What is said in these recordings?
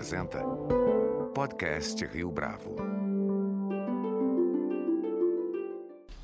apresenta Podcast Rio Bravo.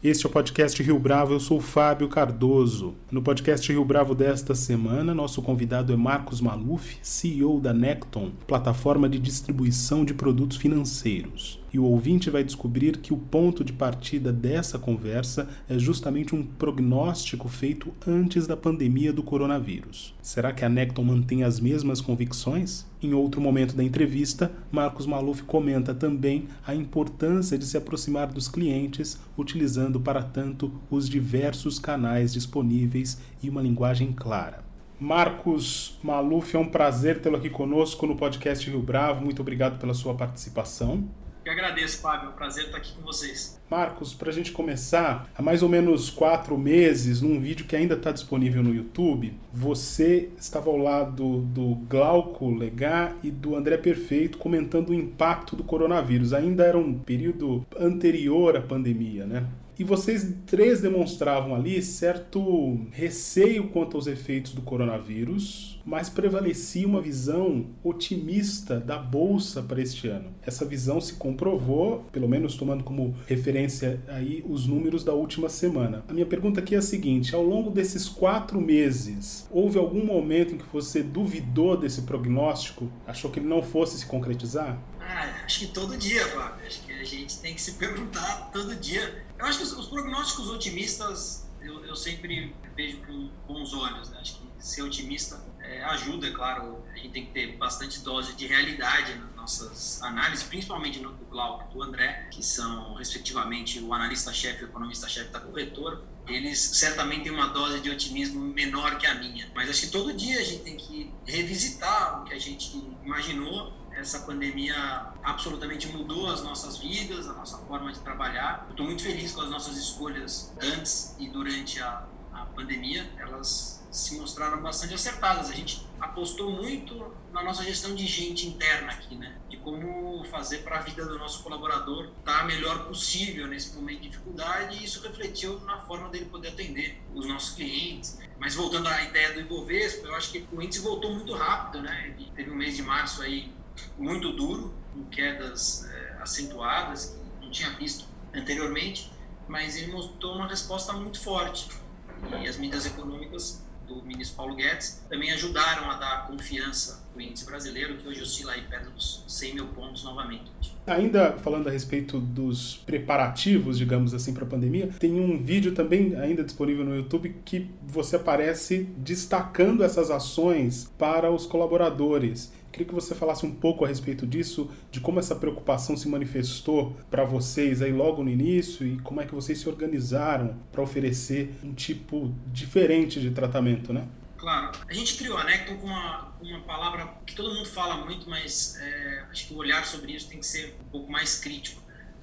Este é o podcast Rio Bravo, eu sou Fábio Cardoso. No podcast Rio Bravo desta semana, nosso convidado é Marcos Maluf, CEO da Necton, plataforma de distribuição de produtos financeiros e o ouvinte vai descobrir que o ponto de partida dessa conversa é justamente um prognóstico feito antes da pandemia do coronavírus. Será que a Necton mantém as mesmas convicções? Em outro momento da entrevista, Marcos Maluf comenta também a importância de se aproximar dos clientes, utilizando para tanto os diversos canais disponíveis e uma linguagem clara. Marcos Maluf, é um prazer tê-lo aqui conosco no podcast Rio Bravo. Muito obrigado pela sua participação. Eu agradeço, Fábio. É um prazer estar aqui com vocês. Marcos, para a gente começar, há mais ou menos quatro meses, num vídeo que ainda está disponível no YouTube, você estava ao lado do Glauco Legar e do André Perfeito comentando o impacto do coronavírus. Ainda era um período anterior à pandemia, né? E vocês três demonstravam ali certo receio quanto aos efeitos do coronavírus, mas prevalecia uma visão otimista da bolsa para este ano. Essa visão se comprovou, pelo menos tomando como referência aí os números da última semana. A minha pergunta aqui é a seguinte: ao longo desses quatro meses, houve algum momento em que você duvidou desse prognóstico, achou que ele não fosse se concretizar? Ah, acho que todo dia, Fábio. Acho que a gente tem que se perguntar todo dia. Eu acho que os, os prognósticos otimistas eu, eu, sempre vejo com bons olhos. Né? Acho que ser otimista é, ajuda, é claro. A gente tem que ter bastante dose de realidade nas nossas análises, principalmente no do Glauco e do André, que são, respectivamente, o analista-chefe e o economista-chefe da corretora. Eles certamente têm uma dose de otimismo menor que a minha. Mas acho que todo dia a gente tem que revisitar o que a gente imaginou essa pandemia absolutamente mudou as nossas vidas, a nossa forma de trabalhar. Estou muito feliz com as nossas escolhas antes e durante a, a pandemia. Elas se mostraram bastante acertadas. A gente apostou muito na nossa gestão de gente interna aqui, né? De como fazer para a vida do nosso colaborador estar tá melhor possível nesse momento de dificuldade e isso refletiu na forma dele poder atender os nossos clientes. Mas voltando à ideia do Ibovespa, eu acho que o índice voltou muito rápido, né? Ele teve um mês de março aí muito duro, com quedas é, acentuadas, que não tinha visto anteriormente, mas ele mostrou uma resposta muito forte. E as medidas econômicas do ministro Paulo Guedes também ajudaram a dar confiança ao índice brasileiro, que hoje oscila aí perto dos 100 mil pontos novamente. Ainda falando a respeito dos preparativos, digamos assim, para a pandemia, tem um vídeo também ainda disponível no YouTube que você aparece destacando essas ações para os colaboradores. Queria que você falasse um pouco a respeito disso, de como essa preocupação se manifestou para vocês aí logo no início e como é que vocês se organizaram para oferecer um tipo diferente de tratamento, né? Claro. A gente criou a Necton com uma, uma palavra que todo mundo fala muito, mas é, acho que o olhar sobre isso tem que ser um pouco mais crítico.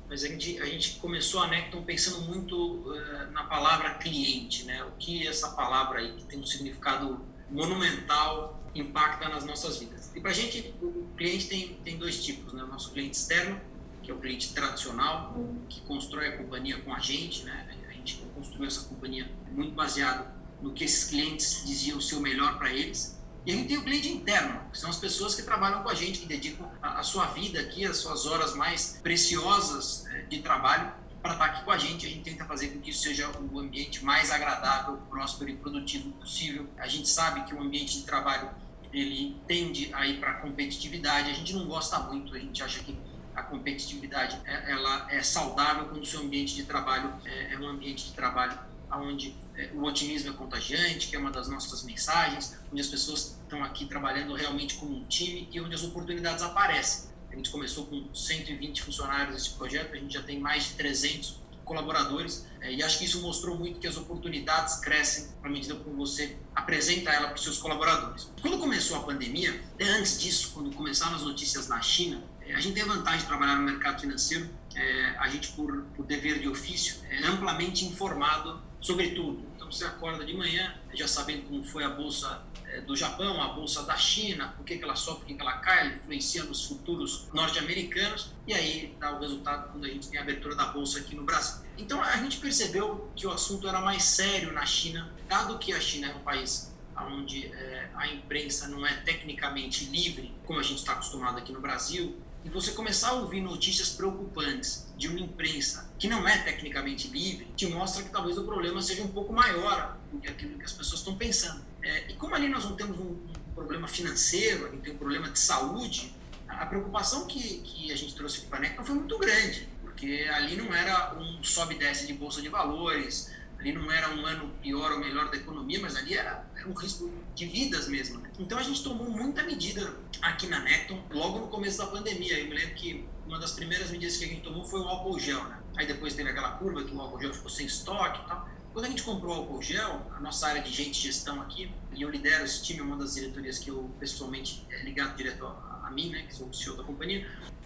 Mas a gente, a gente começou a Necton pensando muito uh, na palavra cliente, né? O que essa palavra aí, que tem um significado monumental, impacta nas nossas vidas. E para a gente, o cliente tem, tem dois tipos, né? O nosso cliente externo, que é o cliente tradicional, que constrói a companhia com a gente, né? A gente construiu essa companhia muito baseado no que esses clientes diziam ser o melhor para eles. E a gente tem o cliente interno, que são as pessoas que trabalham com a gente, que dedicam a, a sua vida aqui, as suas horas mais preciosas é, de trabalho para estar aqui com a gente. A gente tenta fazer com que isso seja o ambiente mais agradável, próspero e produtivo possível. A gente sabe que o ambiente de trabalho ele tende a ir para a competitividade. A gente não gosta muito, a gente acha que a competitividade é, ela é saudável quando o seu ambiente de trabalho é, é um ambiente de trabalho onde é, o otimismo é contagiante, que é uma das nossas mensagens, onde as pessoas estão aqui trabalhando realmente como um time e onde as oportunidades aparecem. A gente começou com 120 funcionários esse projeto, a gente já tem mais de 300 colaboradores é, e acho que isso mostrou muito que as oportunidades crescem à medida que você apresenta ela para os seus colaboradores. Quando começou a pandemia, até antes disso, quando começaram as notícias na China, é, a gente tem a vantagem de trabalhar no mercado financeiro, é, a gente por, por dever de ofício é amplamente informado sobre tudo. Então você acorda de manhã já sabendo como foi a bolsa do Japão, a bolsa da China, por que, que ela sobe, por que, que ela cai, influencia nos futuros norte-americanos, e aí dá o resultado quando a gente tem a abertura da bolsa aqui no Brasil. Então a gente percebeu que o assunto era mais sério na China, dado que a China é um país onde é, a imprensa não é tecnicamente livre, como a gente está acostumado aqui no Brasil, e você começar a ouvir notícias preocupantes de uma imprensa que não é tecnicamente livre, te mostra que talvez o problema seja um pouco maior do que aquilo que as pessoas estão pensando. É, e como ali nós não temos um, um problema financeiro, a gente tem um problema de saúde, a preocupação que, que a gente trouxe para a NEC foi muito grande, porque ali não era um sobe e desce de bolsa de valores, ali não era um ano pior ou melhor da economia, mas ali era, era um risco de vidas mesmo. Né? Então a gente tomou muita medida aqui na Necton logo no começo da pandemia. Eu me lembro que uma das primeiras medidas que a gente tomou foi o álcool gel. Né? Aí depois teve aquela curva que o álcool gel ficou sem estoque e tal. Quando a gente comprou o álcool gel, a nossa área de gente gestão aqui, e eu lidero esse time, uma das diretorias que eu pessoalmente é ligado direto a, a mim, né, que sou o CEO da companhia,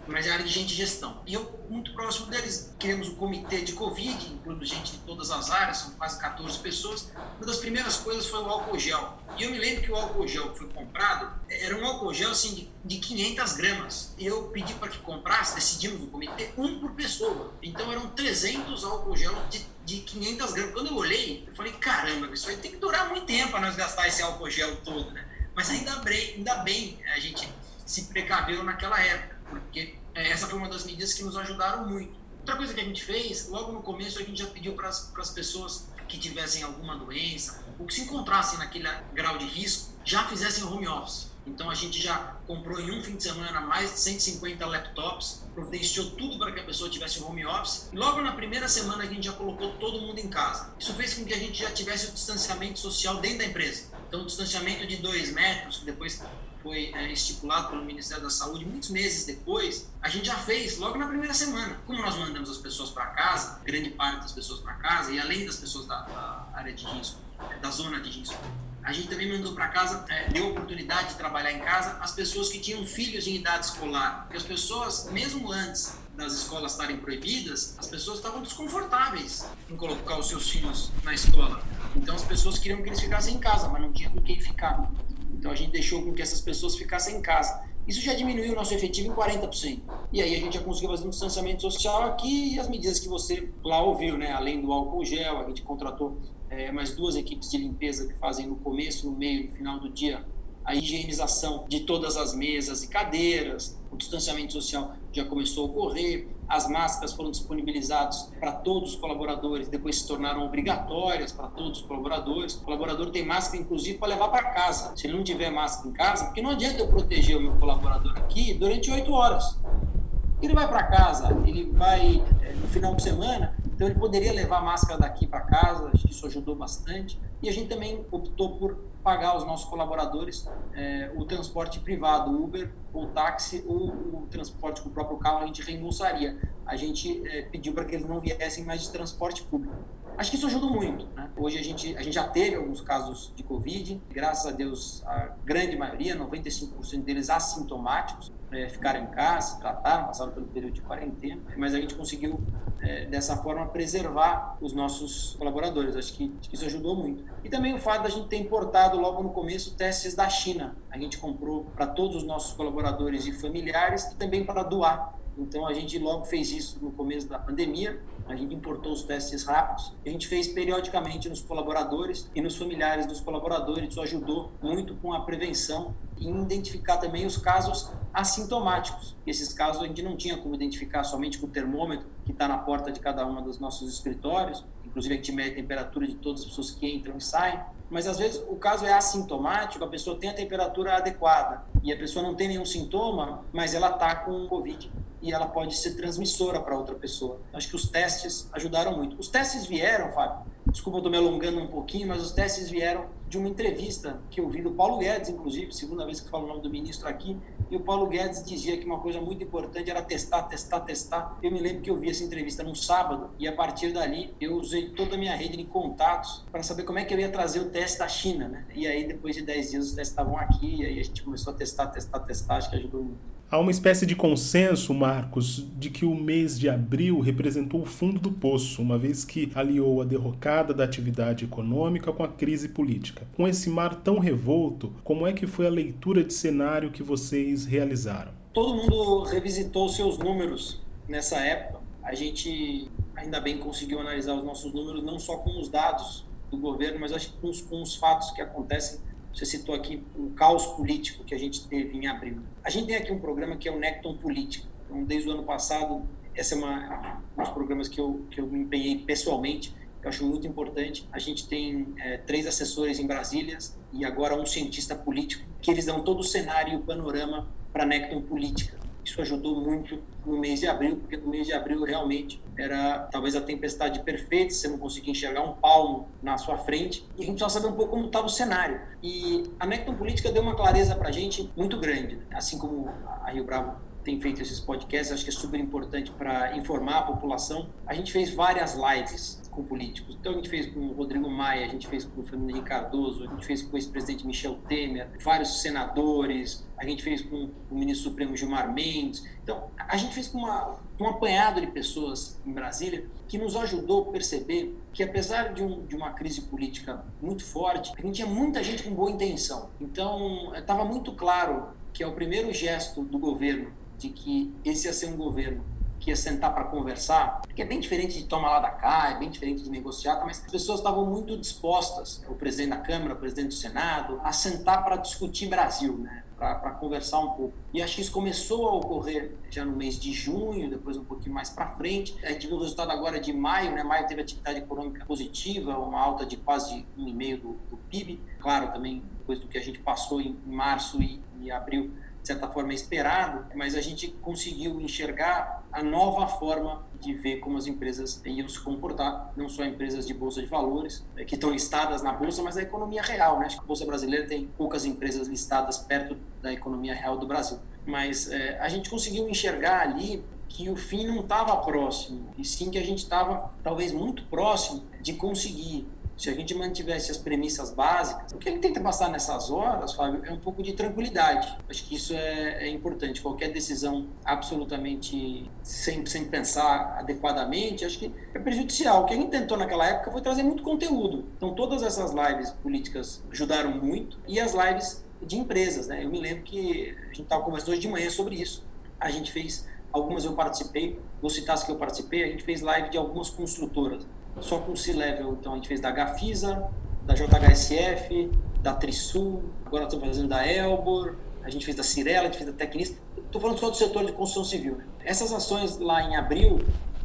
mas é a área de gente gestão. E eu, muito próximo deles, criamos um comitê de Covid, incluindo gente de todas as áreas, são quase 14 pessoas. Uma das primeiras coisas foi o álcool gel. E eu me lembro que o álcool gel que foi comprado era um álcool gel assim, de, de 500 gramas. Eu pedi para que comprasse, decidimos no comitê, um por pessoa. Então eram 300 álcool gel de, de 500 gramas. Quando eu olhei, eu falei: caramba, isso aí tem que durar muito tempo para nós gastar esse álcool gel todo, né? Mas ainda bem, ainda bem a gente se precaveu naquela época porque é, essa foi uma das medidas que nos ajudaram muito. Outra coisa que a gente fez, logo no começo a gente já pediu para as pessoas que tivessem alguma doença ou que se encontrassem naquele grau de risco, já fizessem home office. Então a gente já comprou em um fim de semana mais de 150 laptops, providenciou tudo para que a pessoa tivesse home office. Logo na primeira semana a gente já colocou todo mundo em casa. Isso fez com que a gente já tivesse o distanciamento social dentro da empresa. Então o distanciamento de dois metros, que depois foi é, estipulado pelo Ministério da Saúde muitos meses depois, a gente já fez logo na primeira semana. Como nós mandamos as pessoas para casa, grande parte das pessoas para casa, e além das pessoas da, da, área de risco, da zona de risco, a gente também mandou para casa, é, deu oportunidade de trabalhar em casa as pessoas que tinham filhos em idade escolar. Porque as pessoas, mesmo antes das escolas estarem proibidas, as pessoas estavam desconfortáveis em colocar os seus filhos na escola. Então as pessoas queriam que eles ficassem em casa, mas não tinha com quem ficar. Então a gente deixou com que essas pessoas ficassem em casa. Isso já diminuiu o nosso efetivo em 40%. E aí a gente já conseguiu fazer um distanciamento social aqui e as medidas que você lá ouviu, né? Além do álcool gel, a gente contratou é, mais duas equipes de limpeza que fazem no começo, no meio, no final do dia a higienização de todas as mesas e cadeiras, o distanciamento social já começou a ocorrer, as máscaras foram disponibilizadas para todos os colaboradores, depois se tornaram obrigatórias para todos os colaboradores. O colaborador tem máscara, inclusive, para levar para casa. Se ele não tiver máscara em casa, porque não adianta eu proteger o meu colaborador aqui durante oito horas. Ele vai para casa, ele vai é, no final de semana, então ele poderia levar máscara daqui para casa, isso ajudou bastante. E a gente também optou por pagar aos nossos colaboradores é, o transporte privado, Uber ou táxi, ou o transporte com o próprio carro, a gente reembolsaria. A gente é, pediu para que eles não viessem mais de transporte público. Acho que isso ajuda muito. Né? Hoje a gente, a gente já teve alguns casos de Covid, graças a Deus, a grande maioria, 95% deles assintomáticos, é, ficaram em casa, trataram, passaram pelo período de quarentena, mas a gente conseguiu, é, dessa forma, preservar os nossos colaboradores. Acho que, acho que, isso ajudou muito. E também o fato da gente ter importado logo no começo testes da China. A gente comprou para todos os nossos colaboradores e familiares e também para doar. Então a gente logo fez isso no começo da pandemia a gente importou os testes rápidos, a gente fez periodicamente nos colaboradores e nos familiares dos colaboradores, isso ajudou muito com a prevenção e identificar também os casos assintomáticos. Esses casos a gente não tinha como identificar somente com o termômetro que está na porta de cada um dos nossos escritórios, inclusive a gente mede a temperatura de todas as pessoas que entram e saem, mas às vezes o caso é assintomático, a pessoa tem a temperatura adequada e a pessoa não tem nenhum sintoma, mas ela está com Covid e ela pode ser transmissora para outra pessoa. Acho que os testes ajudaram muito. Os testes vieram, Fábio, desculpa, estou me alongando um pouquinho, mas os testes vieram de uma entrevista que eu vi do Paulo Guedes, inclusive, segunda vez que falo o nome do ministro aqui, e o Paulo Guedes dizia que uma coisa muito importante era testar, testar, testar. Eu me lembro que eu vi essa entrevista num sábado e a partir dali eu usei toda a minha rede de contatos para saber como é que eu ia trazer o teste da China, né? E aí depois de 10 dias os testes estavam aqui e aí a gente começou a testar, testar, testar, acho que ajudou muito. Há uma espécie de consenso, Marcos, de que o mês de abril representou o fundo do poço, uma vez que aliou a derrocada da atividade econômica com a crise política. Com esse mar tão revolto, como é que foi a leitura de cenário que vocês realizaram? Todo mundo revisitou seus números nessa época. A gente ainda bem conseguiu analisar os nossos números não só com os dados do governo, mas acho que com os, com os fatos que acontecem Você citou aqui o caos político que a gente teve em abril. A gente tem aqui um programa que é o Necton Político. Então, desde o ano passado, esse é uma, um dos programas que eu, que eu me empenhei pessoalmente, que eu acho muito importante. A gente tem é, três assessores em Brasília e agora um cientista político, que eles dão todo o cenário e o panorama para a Necton Política. Isso ajudou muito no mês de abril, porque no mês de abril realmente era talvez a tempestade perfeita, você não conseguia enxergar um palmo na sua frente, e a gente só saber um pouco como estava o cenário. E a Necton Política deu uma clareza para a gente muito grande, assim como a Rio Bravo tem feito esses podcasts, acho que é super importante para informar a população. A gente fez várias lives com políticos. Então a gente fez com o Rodrigo Maia, a gente fez com o Fernando Henrique Cardoso, a gente fez com o ex-presidente Michel Temer, vários senadores, a gente fez com o ministro Supremo Gilmar Mendes. Então a gente fez com uma, um apanhado de pessoas em Brasília que nos ajudou a perceber que apesar de, um, de uma crise política muito forte, a gente tinha muita gente com boa intenção. Então estava muito claro que é o primeiro gesto do governo de que esse ia ser um governo que ia sentar para conversar, que é bem diferente de tomar lá da cá, é bem diferente de negociar, mas as pessoas estavam muito dispostas, o presidente da Câmara, o presidente do Senado, a sentar para discutir Brasil, né? para conversar um pouco. E acho que isso começou a ocorrer já no mês de junho, depois um pouquinho mais para frente. A gente viu o resultado agora de maio, né? Maio teve atividade econômica positiva, uma alta de quase 1,5% do, do PIB. Claro, também depois do que a gente passou em março e, e abril, de certa forma, esperado, mas a gente conseguiu enxergar a nova forma de ver como as empresas iam se comportar, não só empresas de bolsa de valores, eh, que estão listadas na bolsa, mas a economia real. Né? Acho que a bolsa brasileira tem poucas empresas listadas perto da economia real do Brasil. Mas é, a gente conseguiu enxergar ali que o fim não estava próximo, e sim que a gente estava talvez muito próximo de conseguir se a gente mantivesse as premissas básicas, o que ele tenta passar nessas horas, Fábio, é um pouco de tranquilidade. Acho que isso é, é importante. Qualquer decisão absolutamente sem, sem pensar adequadamente, acho que é prejudicial. O que a gente tentou naquela época foi trazer muito conteúdo. Então, todas essas lives políticas ajudaram muito e as lives de empresas, né? Eu me lembro que a gente estava conversando hoje de manhã sobre isso. A gente fez algumas eu participei, vou citar as que eu participei, a gente fez live de algumas construtoras só com C-Level. Então a gente fez da Gafisa, da JHSF, da Trisul, agora estamos fazendo da Elbor, a gente fez da Cirela, a gente fez da Tecnista. Estou falando só do setor de construção civil. Né? Essas ações lá em abril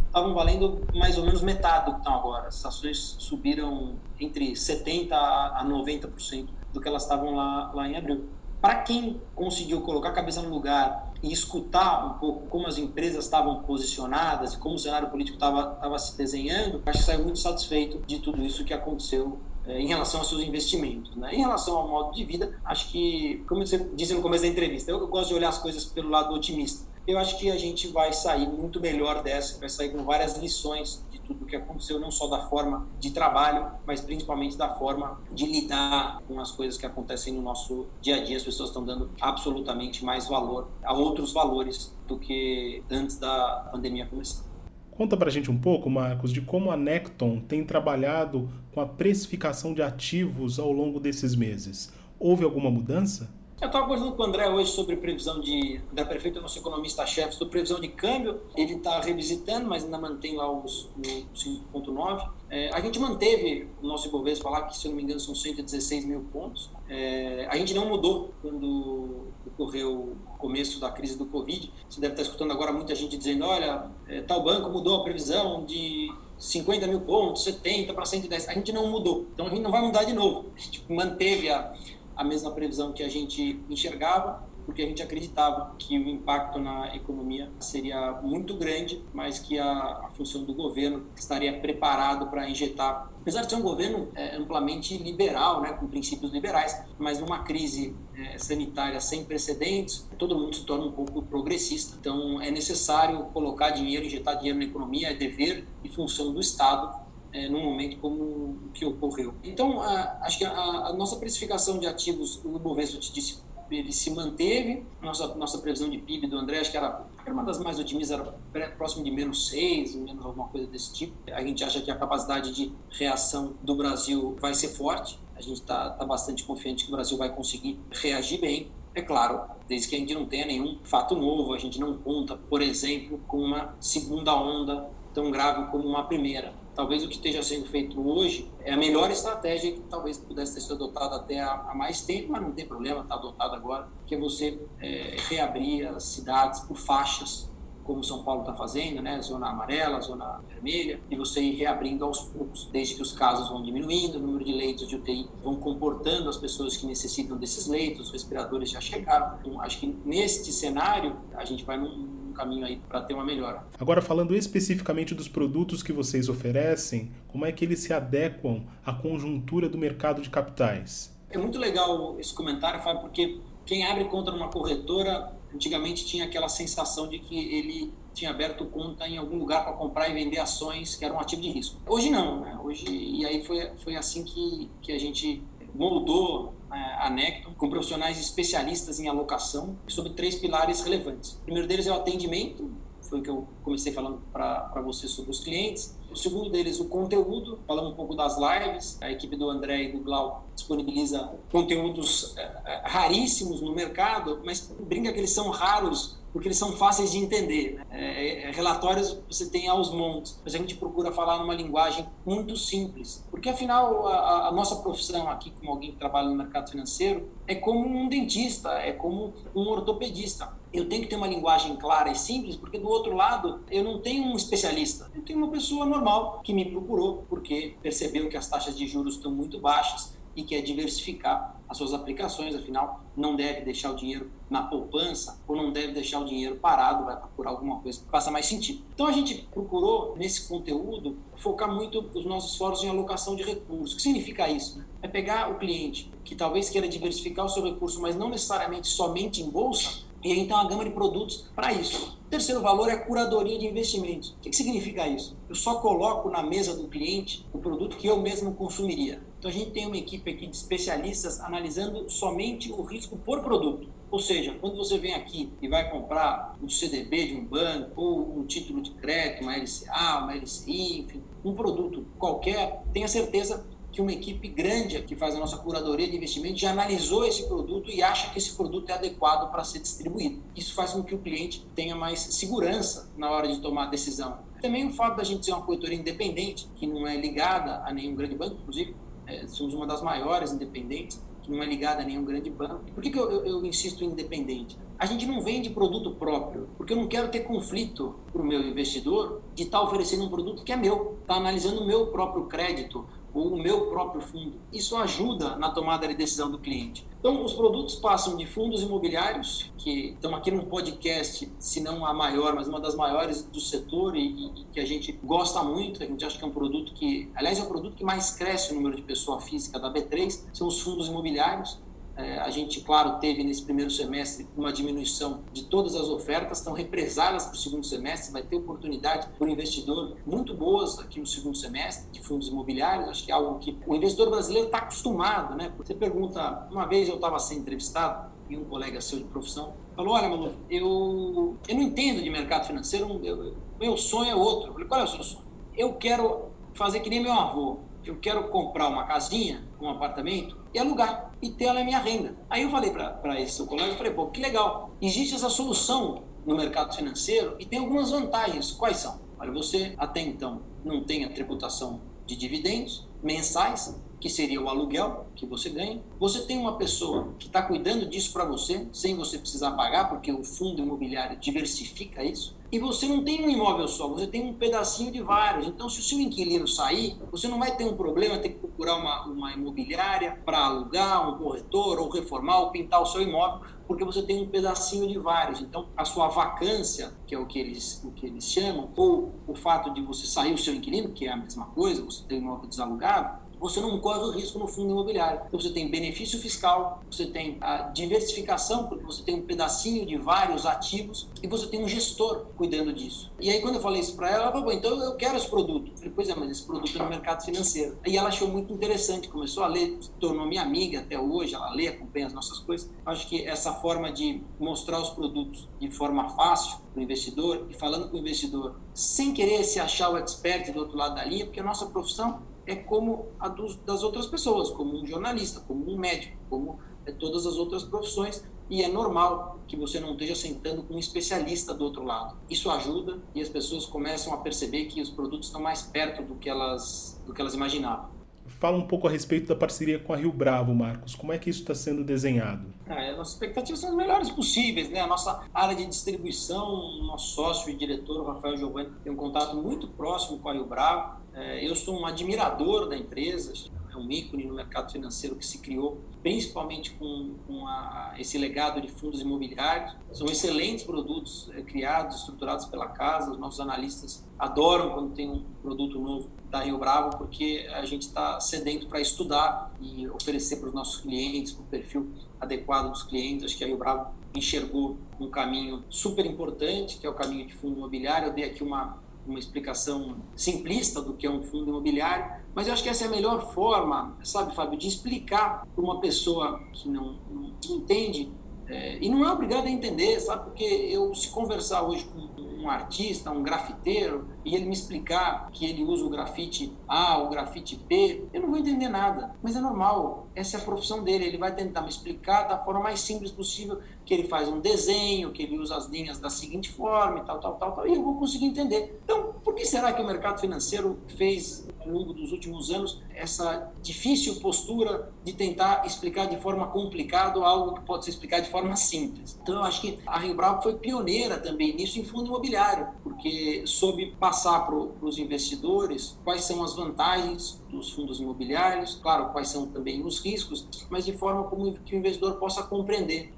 estavam valendo mais ou menos metade do que estão agora. As ações subiram entre 70% a 90% do que elas estavam lá, lá em abril. Para quem conseguiu colocar a cabeça no lugar e escutar um pouco como as empresas estavam posicionadas e como o cenário político estava se desenhando, acho que saiu muito satisfeito de tudo isso que aconteceu é, em relação aos seus investimentos. Né? Em relação ao modo de vida, acho que, como você disse no começo da entrevista, eu, eu gosto de olhar as coisas pelo lado otimista. Eu acho que a gente vai sair muito melhor dessa, vai sair com várias lições tudo o que aconteceu, não só da forma de trabalho, mas principalmente da forma de lidar com as coisas que acontecem no nosso dia a dia. As pessoas estão dando absolutamente mais valor a outros valores do que antes da pandemia começar. Conta pra gente um pouco, Marcos, de como a Necton tem trabalhado com a precificação de ativos ao longo desses meses. Houve alguma mudança? Eu estava conversando com o André hoje sobre previsão de. Da Prefeita, nosso economista-chefe, sobre previsão de câmbio. Ele está revisitando, mas ainda mantém lá os, 5,9. É, a gente manteve o nosso Ibovespa lá, que se eu não me engano são 116 mil pontos. É, a gente não mudou quando ocorreu o começo da crise do Covid. Você deve estar escutando agora muita gente dizendo: olha, é, tal banco mudou a previsão de 50 mil pontos, 70 para 110. A gente não mudou. Então a gente não vai mudar de novo. A gente manteve a a mesma previsão que a gente enxergava, porque a gente acreditava que o impacto na economia seria muito grande, mas que a, a função do governo estaria preparado para injetar, apesar de ser um governo é, amplamente liberal, né, com princípios liberais, mas numa crise é, sanitária sem precedentes, todo mundo se torna um pouco progressista. Então é necessário colocar dinheiro, injetar dinheiro na economia, é dever e função do Estado é, num momento como o que ocorreu. Então, a, acho que a, a, nossa precificação de ativos, o Ibovespa, te disse, ele se manteve. Nossa, nossa previsão de PIB do André, acho que era, era uma das mais otimistas, era próximo de menos 6, menos alguma coisa desse tipo. A gente acha que a capacidade de reação do Brasil vai ser forte. A gente está tá bastante confiante que o Brasil vai conseguir reagir bem. É claro, desde que a gente não tenha nenhum fato novo, a gente não conta, por exemplo, com uma segunda onda tão grave como uma primeira. talvez o que esteja sendo feito hoje é a melhor estratégia que talvez pudesse ter sido adotada até há, mais tempo, mas não tem problema, está adotado agora, que é você é, reabrir as cidades por faixas, como São Paulo está fazendo, né? Zona amarela, zona vermelha, e você ir reabrindo aos poucos, desde que os casos vão diminuindo, o número de leitos de UTI vão comportando as pessoas que necessitam desses leitos, os respiradores já chegaram. Então, acho que neste cenário a gente vai num um caminho aí para ter uma melhora. Agora, falando especificamente dos produtos que vocês oferecem, como é que eles se adequam à conjuntura do mercado de capitais? É muito legal esse comentário, Fábio, porque quem abre conta numa corretora, antigamente tinha aquela sensação de que ele tinha aberto conta em algum lugar para comprar e vender ações que eram um ativo de risco. Hoje não, né? Hoje, e aí foi, foi assim que, que a gente moldou é, a Necton com profissionais especialistas em alocação sobre três pilares relevantes. O primeiro deles é o atendimento, foi o que eu comecei falando para você sobre os clientes. O segundo deles, o conteúdo, falando um pouco das lives. A equipe do André e do Glau disponibiliza conteúdos é, é, raríssimos no mercado, mas brinca que eles são raros porque eles são fáceis de entender. Né? É, é, relatórios você tem aos montes, mas a gente procura falar numa linguagem muito simples, porque afinal a, a, nossa profissão aqui, como alguém que trabalha no mercado financeiro, é como um dentista, é como um ortopedista. Eu tenho que ter uma linguagem clara e simples, porque do outro lado eu não tenho um especialista, eu tenho uma pessoa normal que me procurou porque percebeu que as taxas de juros estão muito baixas e quer diversificar as suas aplicações, afinal, não deve deixar o dinheiro na poupança ou não deve deixar o dinheiro parado, vai procurar alguma coisa que faça mais sentido. Então a gente procurou, nesse conteúdo, focar muito os nossos fóruns em alocação de recursos. O que significa isso? É pegar o cliente que talvez queira diversificar o seu recurso, mas não necessariamente somente em bolsa, e aí então a gama de produtos para isso. O terceiro valor é a curadoria de investimentos. O que significa isso? Eu só coloco na mesa do cliente o produto que eu mesmo consumiria. Então a gente tem uma equipe aqui de especialistas analisando somente o risco por produto. Ou seja, quando você vem aqui e vai comprar um CDB de um banco, ou um título de crédito, uma LCA, uma LCI, enfim, um produto qualquer, tenha certeza que uma equipe grande que faz a nossa curadoria de investimento já analisou esse produto e acha que esse produto é adequado para ser distribuído. Isso faz com que o cliente tenha mais segurança na hora de tomar a decisão. Também o fato da gente ser uma corretora independente, que não é ligada a nenhum grande banco, inclusive é, somos uma das maiores independentes, que não é ligada a nenhum grande banco. Por que, que eu, eu, eu insisto em independente? A gente não vende produto próprio, porque eu não quero ter conflito para o meu investidor de estar tá oferecendo um produto que é meu, estar tá analisando o meu próprio crédito, ou o meu próprio fundo. Isso ajuda na tomada de decisão do cliente. Então, os produtos passam de fundos imobiliários, que estão aqui num podcast, se não a maior, mas uma das maiores do setor e, e, que a gente gosta muito, a gente acha que é um produto que, aliás, é o produto que mais cresce o número de pessoa física da B3, são os fundos imobiliários. É, a gente, claro, teve nesse primeiro semestre uma diminuição de todas as ofertas, estão represadas para o segundo semestre, vai ter oportunidade para o investidor muito boas aqui no segundo semestre de fundos imobiliários, acho que é algo que o investidor brasileiro está acostumado, né? Você pergunta, uma vez eu estava sendo entrevistado e um colega seu de profissão falou, olha, Malu, eu, eu não entendo de mercado financeiro, eu, meu sonho é outro. Eu falei, qual é o seu sonho? Eu quero fazer que nem meu avô, eu quero comprar uma casinha, um apartamento e alugar e ter ela é minha renda. Aí eu falei para esse seu colega, eu falei, pô, que legal, existe essa solução no mercado financeiro e tem algumas vantagens. Quais são? Olha, você até então não tem a tributação de dividendos mensais, que seria o aluguel que você ganha. Você tem uma pessoa que está cuidando disso para você, sem você precisar pagar, porque o fundo imobiliário diversifica isso. E você não tem um imóvel só, você tem um pedacinho de vários. Então, se o seu inquilino sair, você não vai ter um problema, ter que procurar uma, uma imobiliária para alugar, um corretor, ou reformar, ou pintar o seu imóvel, porque você tem um pedacinho de vários. Então, a sua vacância, que é o que eles, o que eles chamam, ou o fato de você sair o seu inquilino, que é a mesma coisa, você tem um imóvel desalugado, você não corre o risco no fundo imobiliário. Então, você tem benefício fiscal, você tem a diversificação, porque você tem um pedacinho de vários ativos e você tem um gestor cuidando disso. E aí, quando eu falei isso para ela, ela falou: então eu quero esse produto. Eu falei: pois é, mas esse produto é no mercado financeiro. E ela achou muito interessante, começou a ler, tornou minha amiga até hoje, ela lê, acompanha as nossas coisas. Acho que essa forma de mostrar os produtos de forma fácil para o investidor e falando com o investidor sem querer se achar o expert do outro lado da linha, porque a nossa profissão é como a dos, das outras pessoas, como um jornalista, como um médico, como é, todas as outras profissões. E é normal que você não esteja sentando com um especialista do outro lado. Isso ajuda e as pessoas começam a perceber que os produtos estão mais perto do que elas, do que elas imaginavam. Fala um pouco a respeito da parceria com a Rio Bravo, Marcos. Como é que isso está sendo desenhado? Ah, as nossas expectativas são as melhores possíveis, né? A nossa área de distribuição, nosso sócio e diretor, o Rafael Giovanni, tem um contato muito próximo com a Rio Bravo. É, eu sou um admirador da empresa, é um ícone no mercado financeiro que se criou principalmente com, com a, esse legado de fundos imobiliários. São excelentes produtos é, criados, estruturados pela casa. Os nossos analistas adoram quando tem um produto novo da Rio Bravo, porque a gente está sedento para estudar e oferecer para os nossos clientes, para o perfil adequado dos clientes. Acho que a Rio Bravo enxergou um caminho super importante, que é o caminho de fundo imobiliário. Eu dei aqui uma uma explicação simplista do que é um fundo imobiliário, mas eu acho que essa é a melhor forma, sabe, Fábio, de explicar para uma pessoa que não, não entende é, e não é obrigado a entender, sabe, porque eu se conversar hoje com um artista, um grafiteiro, e ele me explicar que ele usa o grafite A, o grafite B, eu não vou entender nada. Mas é normal, essa é a profissão dele. Ele vai tentar me explicar da forma mais simples possível, que ele faz um desenho, que ele usa as linhas da seguinte forma e tal, tal, tal, tal, e eu vou conseguir entender. Então, por que será que o mercado financeiro fez, ao longo dos últimos anos, essa difícil postura de tentar explicar de forma complicada algo que pode ser explicado de forma simples? Então, eu acho que a Rio Bravo foi pioneira também nisso em fundo imobiliário, porque soube passar para os investidores quais são as vantagens dos fundos imobiliários, claro, quais são também os riscos, mas de forma como que o investidor possa compreender.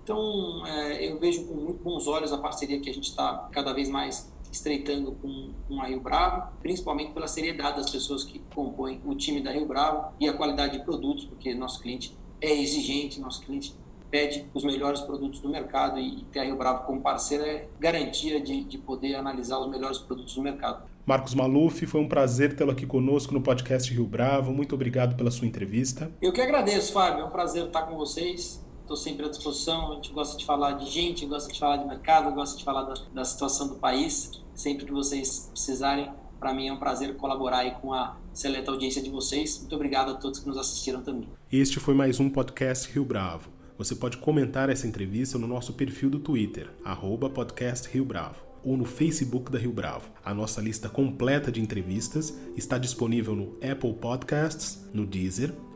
Então, é, eu vejo com muito bons olhos a parceria que a gente está cada vez mais estreitando com, com a Rio Bravo, principalmente pela seriedade das pessoas que compõem o time da Rio Bravo e a qualidade de produtos, porque nosso cliente é exigente, nosso cliente pede os melhores produtos do mercado e ter a Rio Bravo como parceira é garantia de, de poder analisar os melhores produtos do mercado. Marcos Maluf, foi um prazer tê-lo aqui conosco no podcast Rio Bravo. Muito obrigado pela sua entrevista. Eu que agradeço, Fábio. É um prazer estar com vocês. Estou sempre à disposição. A gente gosta de falar de gente, gosta de falar de mercado, gosta de falar da, da situação do país. Sempre que vocês precisarem, para mim é um prazer colaborar aí com a seleta audiência de vocês. Muito obrigado a todos que nos assistiram também. Este foi mais um podcast Rio Bravo. Você pode comentar essa entrevista no nosso perfil do Twitter, arroba podcast Rio Bravo, ou no Facebook da Rio Bravo. A nossa lista completa de entrevistas está disponível no Apple Podcasts, no Deezer,